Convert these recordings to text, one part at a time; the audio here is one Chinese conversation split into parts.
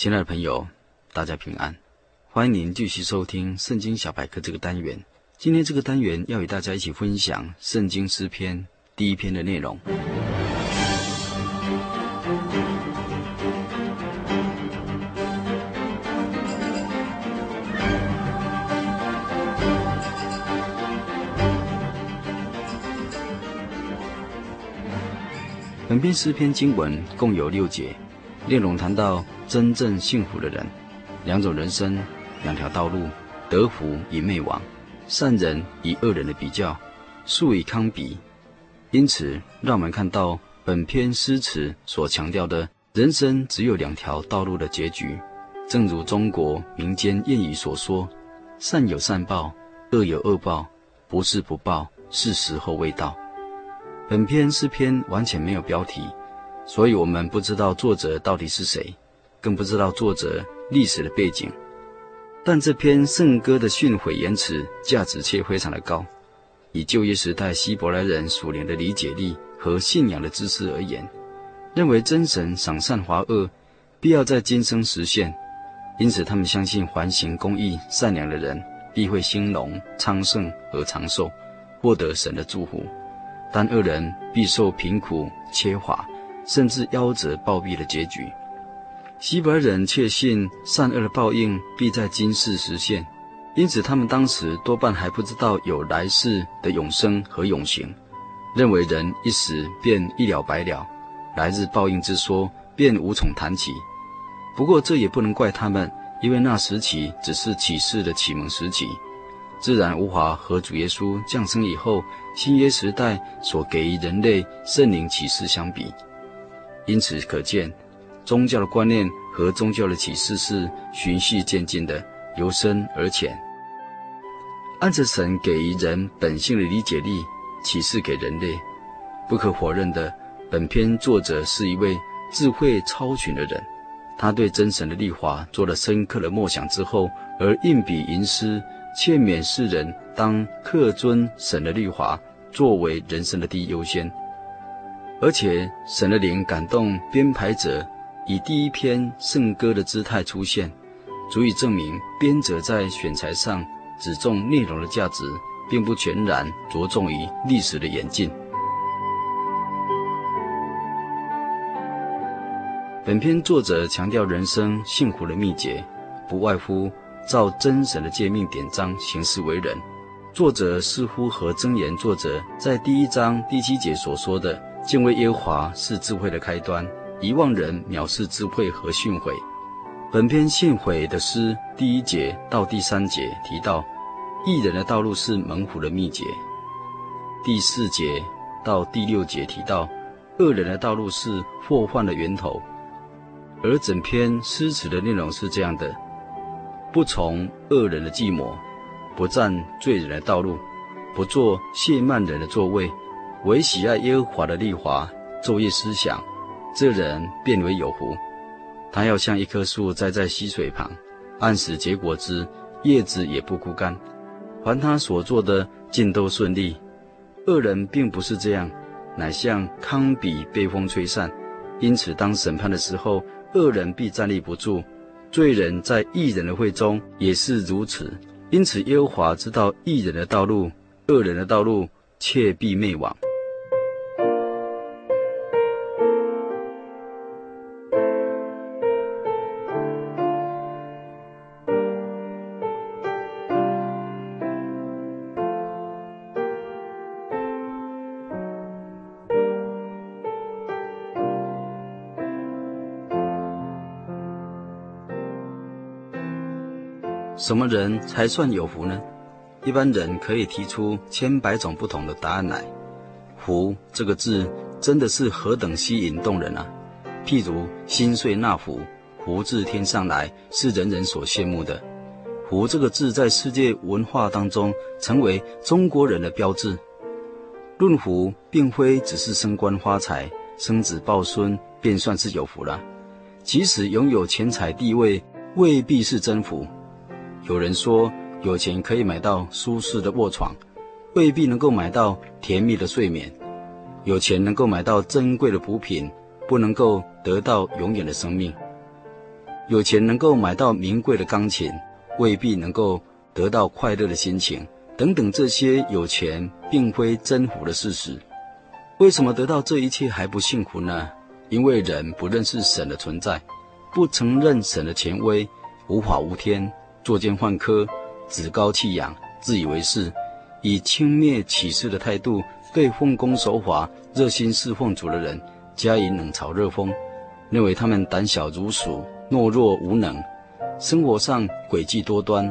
亲爱的朋友，大家平安，欢迎您继续收听《圣经小百科》这个单元。今天这个单元要与大家一起分享《圣经诗篇》第一篇的内容。本篇诗篇经文共有六节。内容谈到真正幸福的人，两种人生，两条道路，得福与灭亡，善人与恶人的比较，树与糠比。因此，让我们看到本篇诗词所强调的人生只有两条道路的结局。正如中国民间谚语所说：“善有善报，恶有恶报，不是不报，是时候未到。”本篇诗篇完全没有标题。所以我们不知道作者到底是谁，更不知道作者历史的背景。但这篇圣歌的训诲言辞价值却非常的高。以旧约时代希伯来人属灵的理解力和信仰的知识而言，认为真神赏善罚恶，必要在今生实现。因此，他们相信环行公义、善良的人必会兴隆、昌盛和长寿，获得神的祝福；但恶人必受贫苦、缺乏。甚至夭折暴毙的结局，希伯来人确信善恶的报应必在今世实现，因此他们当时多半还不知道有来世的永生和永刑，认为人一死便一了百了，来日报应之说便无从谈起。不过这也不能怪他们，因为那时起只是启示的启蒙时期，自然无法和主耶稣降生以后新约时代所给予人类圣灵启示相比。因此可见，宗教的观念和宗教的启示是循序渐进的，由深而浅。按着神给予人本性的理解力，启示给人类。不可否认的，本篇作者是一位智慧超群的人。他对真神的律法做了深刻的默想之后，而运笔吟诗，劝勉世人当克尊神的律法，作为人生的第一优先。而且，神的灵感动编排者，以第一篇圣歌的姿态出现，足以证明编者在选材上只重内容的价值，并不全然着重于历史的演进。本篇作者强调人生幸福的秘诀，不外乎照真神的诫命典章行事为人。作者似乎和箴言作者在第一章第七节所说的。敬畏耶和华是智慧的开端，遗忘人藐视智慧和训诲。本篇训诲的诗第一节到第三节提到，义人的道路是猛虎的秘诀；第四节到第六节提到，恶人的道路是祸患的源头。而整篇诗词的内容是这样的：不从恶人的计谋，不占罪人的道路，不坐亵慢人的座位。唯喜爱耶和华的律法，昼夜思想，这人便为有福。他要像一棵树栽在溪水旁，按时结果子，叶子也不枯干。凡他所做的，尽都顺利。恶人并不是这样，乃像糠秕被风吹散。因此，当审判的时候，恶人必站立不住。罪人在异人的会中也是如此。因此，耶和华知道异人的道路，恶人的道路却必灭亡。什么人才算有福呢？一般人可以提出千百种不同的答案来。福这个字真的是何等吸引动人啊！譬如心碎那福，福至天上来，是人人所羡慕的。福这个字在世界文化当中成为中国人的标志。论福，并非只是升官发财、生子抱孙便算是有福了。即使拥有钱财地位，未必是真福。有人说，有钱可以买到舒适的卧床，未必能够买到甜蜜的睡眠；有钱能够买到珍贵的补品，不能够得到永远的生命；有钱能够买到名贵的钢琴，未必能够得到快乐的心情。等等，这些有钱并非真福的事实。为什么得到这一切还不幸福呢？因为人不认识神的存在，不承认神的权威，无法无天，作奸犯科。趾高气扬、自以为是，以轻蔑启示的态度对奉公守法、热心侍奉主的人加以冷嘲热讽，认为他们胆小如鼠、懦弱无能，生活上诡计多端、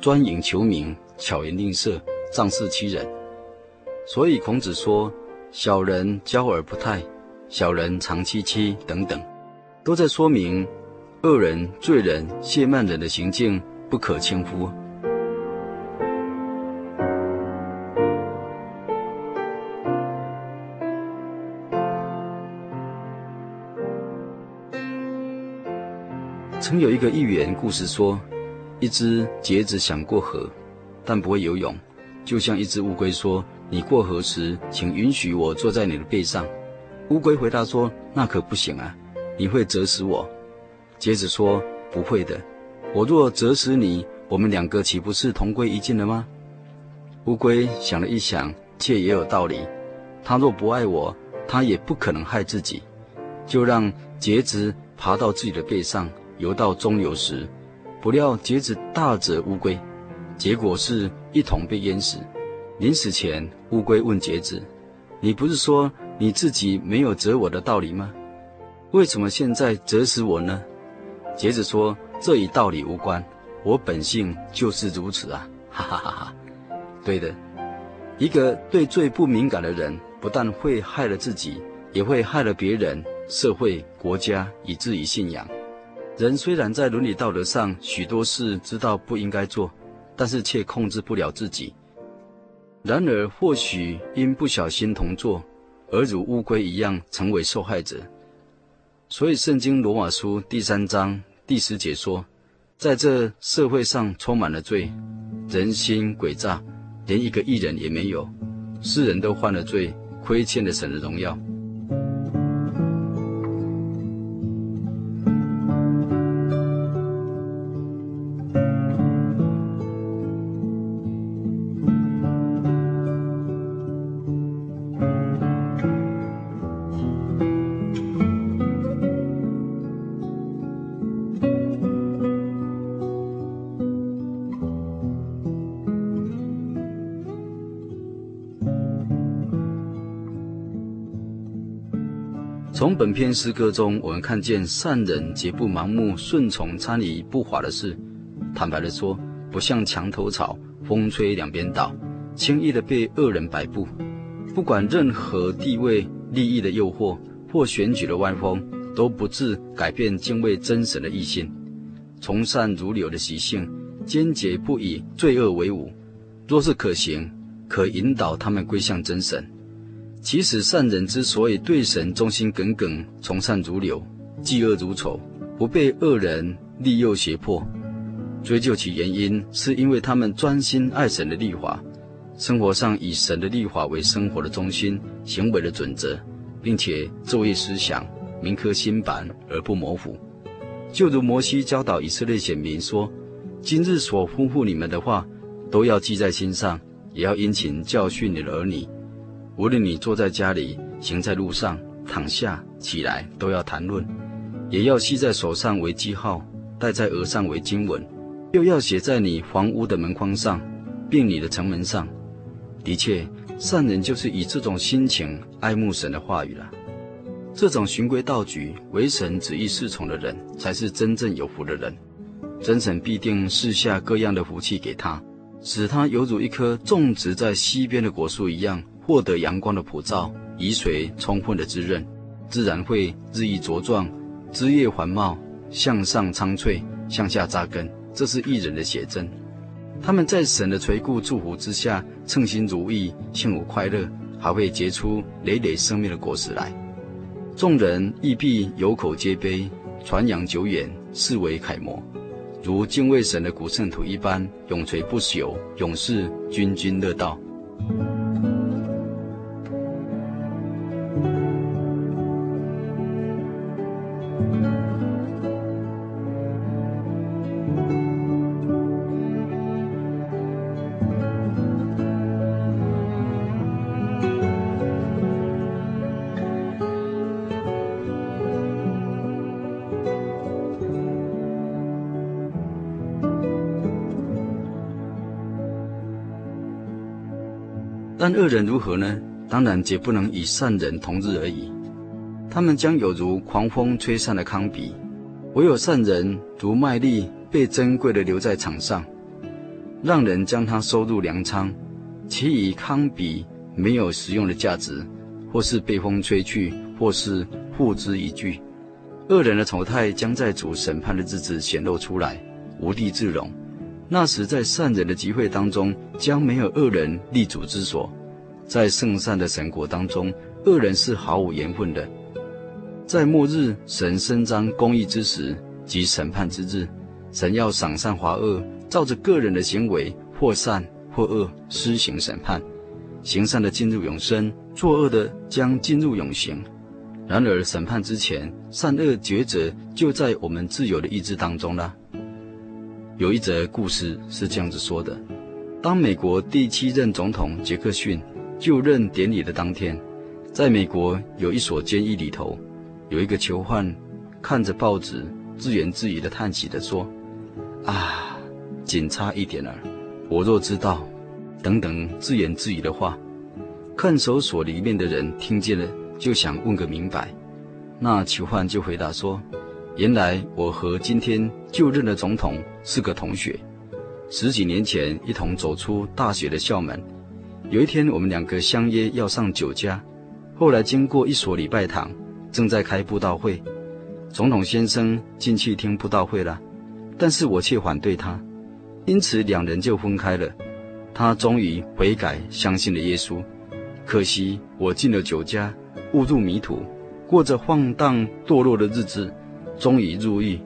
专营求名、巧言令色、仗势欺人。所以孔子说：“小人骄而不泰，小人长戚戚等等，都在说明恶人、罪人、亵慢人的行径不可轻忽。”曾有一个寓言故事说，一只橛子想过河，但不会游泳，就像一只乌龟说：“你过河时，请允许我坐在你的背上。”乌龟回答说：“那可不行啊，你会折死我。”橛子说：“不会的，我若折死你，我们两个岂不是同归于尽了吗？”乌龟想了一想，却也有道理。他若不爱我，他也不可能害自己，就让橛子爬到自己的背上。游到中游时，不料橛子大折乌龟，结果是一同被淹死。临死前，乌龟问橛子：“你不是说你自己没有折我的道理吗？为什么现在折死我呢？”橛子说：“这与道理无关，我本性就是如此啊！” 哈哈哈哈。对的，一个对罪不敏感的人，不但会害了自己，也会害了别人、社会、国家，以至于信仰。人虽然在伦理道德上许多事知道不应该做，但是却控制不了自己。然而，或许因不小心同做，而如乌龟一样成为受害者。所以，《圣经·罗马书》第三章第十节说：“在这社会上充满了罪，人心诡诈，连一个艺人也没有。世人都犯了罪，亏欠了神的荣耀。”本篇诗歌中，我们看见善人绝不盲目顺从参与不法的事。坦白地说，不像墙头草，风吹两边倒，轻易的被恶人摆布。不管任何地位、利益的诱惑或选举的歪风，都不致改变敬畏真神的意心。从善如流的习性，坚决不与罪恶为伍。若是可行，可引导他们归向真神。其实善人之所以对神忠心耿耿、从善如流、嫉恶如仇，不被恶人利诱胁迫，追究其原因，是因为他们专心爱神的律法，生活上以神的律法为生活的中心、行为的准则，并且昼夜思想，铭刻心版而不模糊。就如摩西教导以色列选民说：“今日所吩咐你们的话，都要记在心上，也要殷勤教训你的儿女。”无论你坐在家里，行在路上，躺下起来，都要谈论，也要系在手上为记号，戴在额上为经文，又要写在你房屋的门框上，并你的城门上。的确，善人就是以这种心情爱慕神的话语了。这种循规蹈矩、为神旨意侍从的人，才是真正有福的人。真神必定赐下各样的福气给他，使他犹如一棵种植在溪边的果树一样，获得阳光的普照，雨水充分的滋润，自然会日益茁壮，枝叶繁茂，向上苍翠，向下扎根。这是艺人的写真。他们在神的垂顾祝福之下，称心如意，幸福快乐，还会结出累累生命的果实来。众人亦必有口皆碑，传扬久远，视为楷模。如敬畏神的古圣徒一般，永垂不朽，永世津津乐道。但恶人如何呢？当然绝不能与善人同日而语。他们将有如狂风吹散的糠秕，唯有善人如麦粒被珍贵的留在场上，让人将它收入粮仓。其以糠秕没有实用的价值，或是被风吹去，或是付之一炬。恶人的丑态将在主审判的日子显露出来，无地自容。那时，在善人的集会当中，将没有恶人立足之所；在圣善的神国当中，恶人是毫无缘分的。在末日，神伸张公义之时及审判之日，神要赏善罚恶，照着个人的行为，或善或恶，施行审判。行善的进入永生，作恶的将进入永刑。然而，审判之前，善恶抉择就在我们自由的意志当中了。有一则故事是这样子说的：当美国第七任总统杰克逊就任典礼的当天，在美国有一所监狱里头，有一个囚犯看着报纸，自言自语的叹息着说：“啊，仅差一点儿，我若知道……”等等自言自语的话，看守所里面的人听见了，就想问个明白。那囚犯就回答说。原来我和今天就任的总统是个同学，十几年前一同走出大学的校门。有一天，我们两个相约要上酒家，后来经过一所礼拜堂，正在开布道会，总统先生进去听布道会了，但是我却反对他，因此两人就分开了。他终于悔改，相信了耶稣。可惜我进了酒家，误入迷途，过着放荡堕落的日子。终于入狱，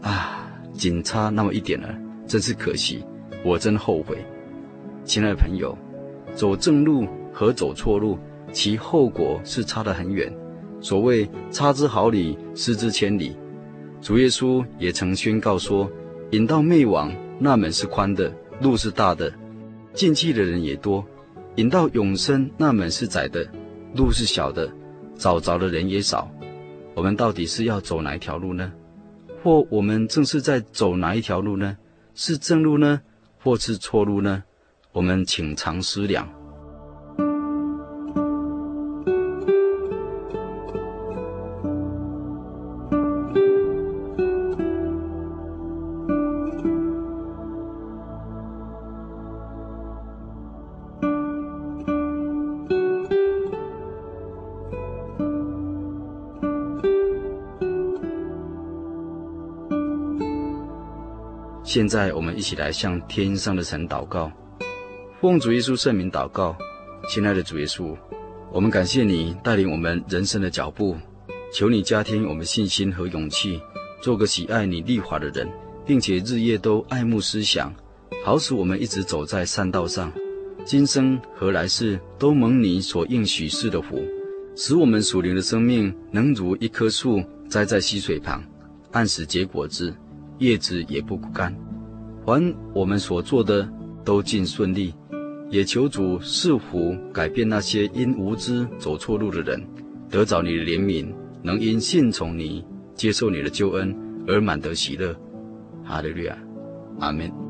啊，仅差那么一点了，真是可惜，我真后悔。亲爱的朋友，走正路和走错路，其后果是差得很远。所谓差之毫厘，失之千里。主耶稣也曾宣告说：引到灭亡，那门是宽的，路是大的，进去的人也多；引到永生，那门是窄的，路是小的，找着的人也少。我们到底是要走哪一条路呢？或我们正是在走哪一条路呢？是正路呢，或是错路呢？我们请常思量。现在我们一起来向天上的神祷告，奉主耶稣圣名祷告，亲爱的主耶稣，我们感谢你带领我们人生的脚步，求你加添我们信心和勇气，做个喜爱你律法的人，并且日夜都爱慕思想，好使我们一直走在善道上，今生和来世都蒙你所应许赐的福，使我们属灵的生命能如一棵树栽在溪水旁，按时结果子。叶子也不枯干，凡我们所做的都尽顺利，也求主赐福改变那些因无知走错路的人，得着你的怜悯，能因信从你、接受你的救恩而满得喜乐。哈利路亚，阿门。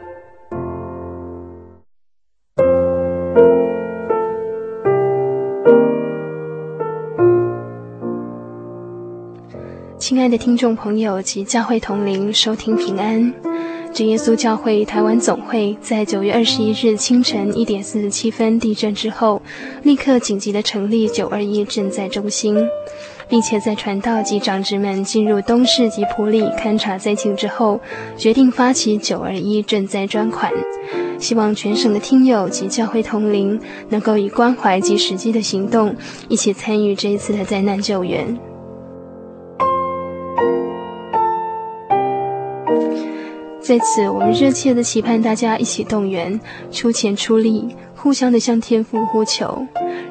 亲爱的听众朋友及教会同龄，收听平安。真耶稣教会台湾总会在九月二十一日清晨一点四十七分地震之后，立刻紧急的成立九二一赈灾中心，并且在传道及长职们进入东势及埔里勘察灾情之后，决定发起九二一赈灾专款，希望全省的听友及教会同龄能够以关怀及实际的行动，一起参与这一次的灾难救援。在此，我们热切的期盼大家一起动员，出钱出力，互相的向天父呼求，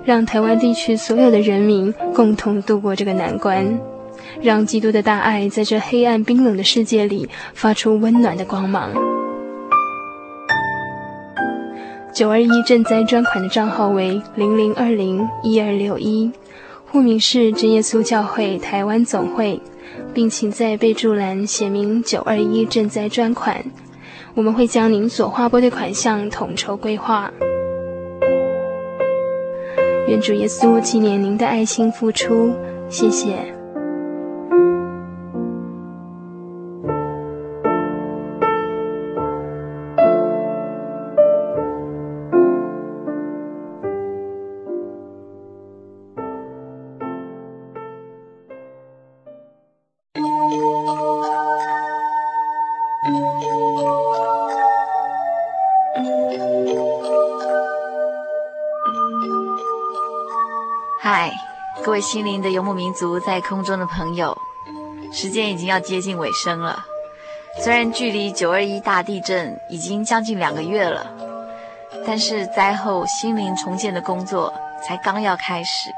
让台湾地区所有的人民共同度过这个难关，让基督的大爱在这黑暗冰冷的世界里发出温暖的光芒。九二一赈灾专款的账号为零零二零一二六一，户名是真耶稣教会台湾总会。并请在备注栏写明“九二一赈灾专款”，我们会将您所划拨的款项统筹规划。愿主耶稣纪念您的爱心付出，谢谢。心灵的游牧民族，在空中的朋友，时间已经要接近尾声了。虽然距离九二一大地震已经将近两个月了，但是灾后心灵重建的工作才刚要开始。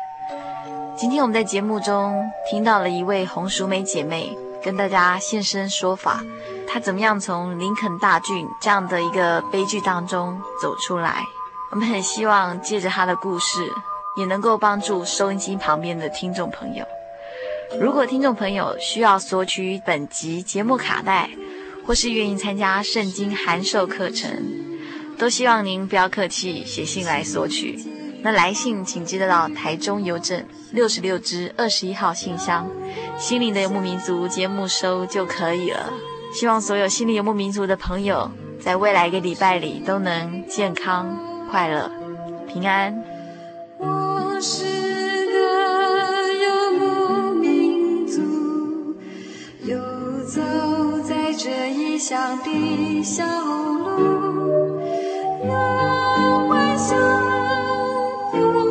今天我们在节目中听到了一位红淑梅姐妹跟大家现身说法，她怎么样从林肯大郡这样的一个悲剧当中走出来。我们很希望借着她的故事。也能够帮助收音机旁边的听众朋友。如果听众朋友需要索取本集节目卡带，或是愿意参加圣经函授课程，都希望您不要客气，写信来索取。那来信请寄到台中邮政六十六支二十一号信箱，心灵的游牧民族节目收就可以了。希望所有心灵游牧民族的朋友，在未来一个礼拜里都能健康、快乐、平安。是个游牧民族，游走在这异乡的小路，满怀乡愁。